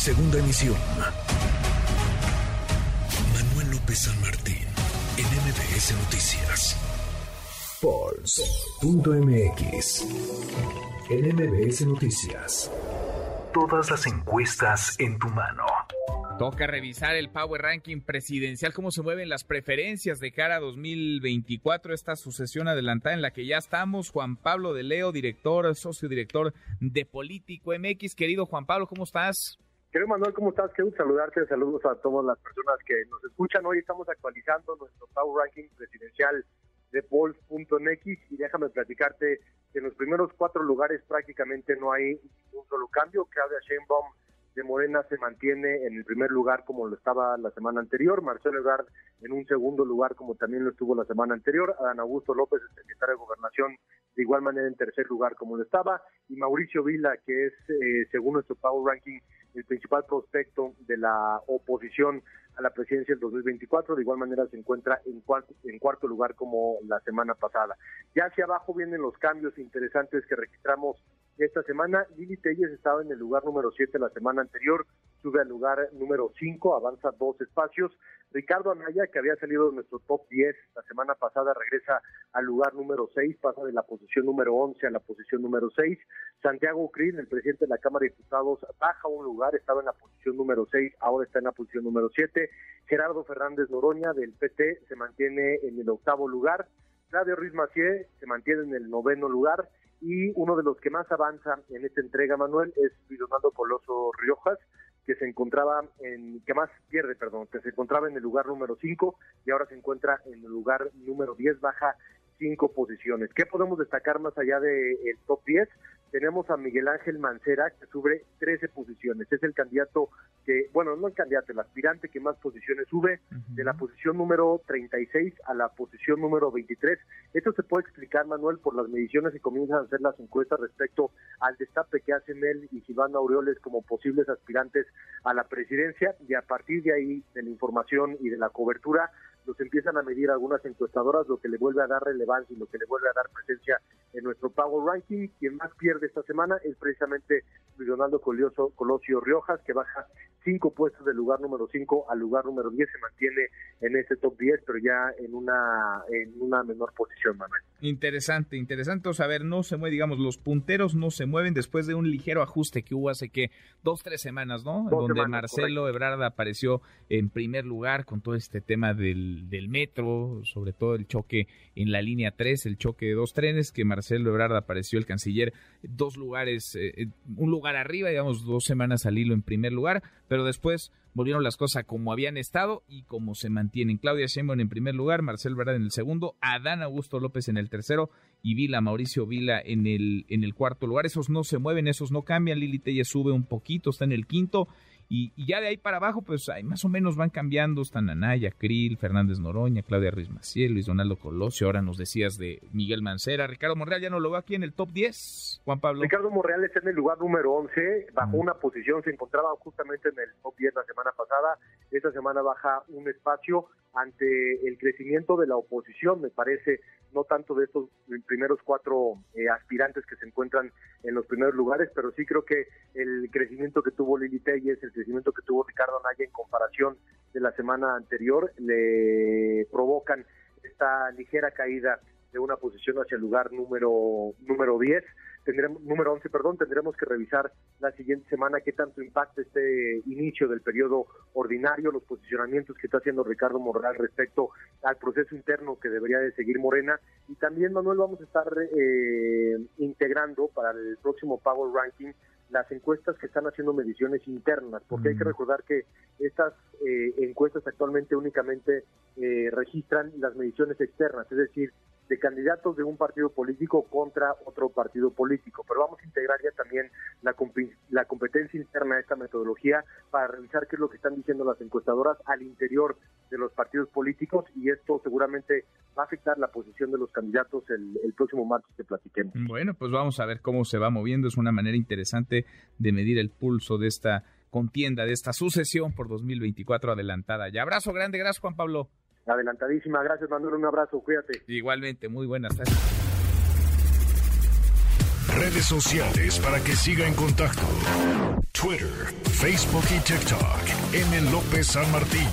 Segunda emisión. Manuel López San Martín, en MBS Noticias. Pulse.mx. En MBS Noticias. Todas las encuestas en tu mano. Toca revisar el Power Ranking presidencial, cómo se mueven las preferencias de cara a 2024, esta sucesión adelantada en la que ya estamos. Juan Pablo de Leo, director, socio director de Político MX. Querido Juan Pablo, ¿cómo estás? Querido Manuel, ¿cómo estás? Quiero saludarte. Saludos a todas las personas que nos escuchan. Hoy estamos actualizando nuestro Power Ranking presidencial de Polls.mx y déjame platicarte que en los primeros cuatro lugares prácticamente no hay ningún solo cambio. Claudia Sheinbaum de Morena se mantiene en el primer lugar como lo estaba la semana anterior, Marcelo Ebrard en un segundo lugar como también lo estuvo la semana anterior, Adán Augusto López, el secretario de Gobernación, de igual manera en tercer lugar como lo estaba, y Mauricio Vila, que es, eh, según nuestro Power Ranking, el principal prospecto de la oposición a la presidencia del 2024, de igual manera se encuentra en cuarto, en cuarto lugar como la semana pasada. Ya hacia abajo vienen los cambios interesantes que registramos esta semana. Lili Telles estaba en el lugar número 7 la semana anterior, sube al lugar número 5, avanza dos espacios. Ricardo Anaya, que había salido de nuestro top 10 la semana pasada, regresa al lugar número 6, pasa de la posición número 11 a la posición número 6. Santiago Crin, el presidente de la Cámara de Diputados, baja un lugar, estaba en la posición número 6, ahora está en la posición número 7. Gerardo Fernández Noroña, del PT, se mantiene en el octavo lugar. Claudio Ruiz Macié se mantiene en el noveno lugar y uno de los que más avanza en esta entrega, Manuel, es Luis Coloso Riojas, que se encontraba en, que más pierde, perdón, que se encontraba en el lugar número 5 y ahora se encuentra en el lugar número 10, baja cinco posiciones. ¿Qué podemos destacar más allá del top 10? Tenemos a Miguel Ángel Mancera, que sube 13 posiciones. Es el candidato que, bueno, no el candidato, el aspirante que más posiciones sube, de la posición número 36 a la posición número 23. Esto se puede explicar, Manuel, por las mediciones que comienzan a hacer las encuestas respecto al destape que hacen él y Gilván Aureoles como posibles aspirantes a la presidencia. Y a partir de ahí, de la información y de la cobertura, los empiezan a medir algunas encuestadoras, lo que le vuelve a dar relevancia y lo que le vuelve a dar presencia en nuestro Power Ranking. Quien más pierde esta semana es precisamente Luis Donaldo Colosio Riojas, que baja cinco puestos del lugar número 5 al lugar número 10, se mantiene en ese top 10, pero ya en una, en una menor posición, Manuel. Interesante, interesante saber, no se mueve, digamos, los punteros no se mueven después de un ligero ajuste que hubo hace que dos, tres semanas, ¿no? Donde Marcelo Ebrard apareció en primer lugar con todo este tema del, del metro, sobre todo el choque en la línea 3, el choque de dos trenes, que Marcelo Ebrard apareció el canciller dos lugares, eh, un lugar arriba, digamos, dos semanas al hilo en primer lugar, pero después volvieron las cosas como habían estado y como se mantienen. Claudia Sheinbaum en primer lugar, Marcel Ebrard en el segundo, Adán Augusto López en el tercero y Vila, Mauricio Vila en el, en el cuarto lugar. Esos no se mueven, esos no cambian. Lili Telle sube un poquito, está en el quinto y, ya de ahí para abajo, pues ahí más o menos van cambiando. Están Anaya, Krill, Fernández Noroña, Claudia Ruiz Maciel, Luis Donaldo Colosio. Ahora nos decías de Miguel Mancera. Ricardo Monreal ya no lo veo aquí en el top 10. Juan Pablo. Ricardo Monreal está en el lugar número 11. Bajó una posición, se encontraba justamente en el top 10 la semana pasada. Esta semana baja un espacio ante el crecimiento de la oposición, me parece, no tanto de estos primeros cuatro eh, aspirantes que se encuentran en los primeros lugares, pero sí creo que el crecimiento que tuvo Lili Telles, el crecimiento que tuvo Ricardo Anaya en comparación de la semana anterior, le provocan esta ligera caída de una posición hacia el lugar número número 10 tendremos, número 11, perdón, tendremos que revisar la siguiente semana qué tanto impacta este inicio del periodo ordinario, los posicionamientos que está haciendo Ricardo Morral respecto al proceso interno que debería de seguir Morena. Y también, Manuel, vamos a estar eh, integrando para el próximo Power Ranking las encuestas que están haciendo mediciones internas, porque hay que recordar que estas eh, encuestas actualmente únicamente eh, registran las mediciones externas, es decir, de candidatos de un partido político contra otro partido político. Pero vamos a integrar ya también la, la competencia interna de esta metodología para revisar qué es lo que están diciendo las encuestadoras al interior de los partidos políticos y esto seguramente va a afectar la posición de los candidatos el, próximo martes que platiquemos. Bueno, pues vamos a ver cómo se va moviendo. Es una manera interesante de medir el pulso de esta contienda, de esta sucesión por 2024 adelantada. Ya abrazo grande, gracias Juan Pablo adelantadísima. Gracias, Manuel. Un abrazo. Cuídate. Igualmente. Muy buenas tardes. redes sociales para que siga en contacto: Twitter, Facebook y TikTok. M. López San Martín.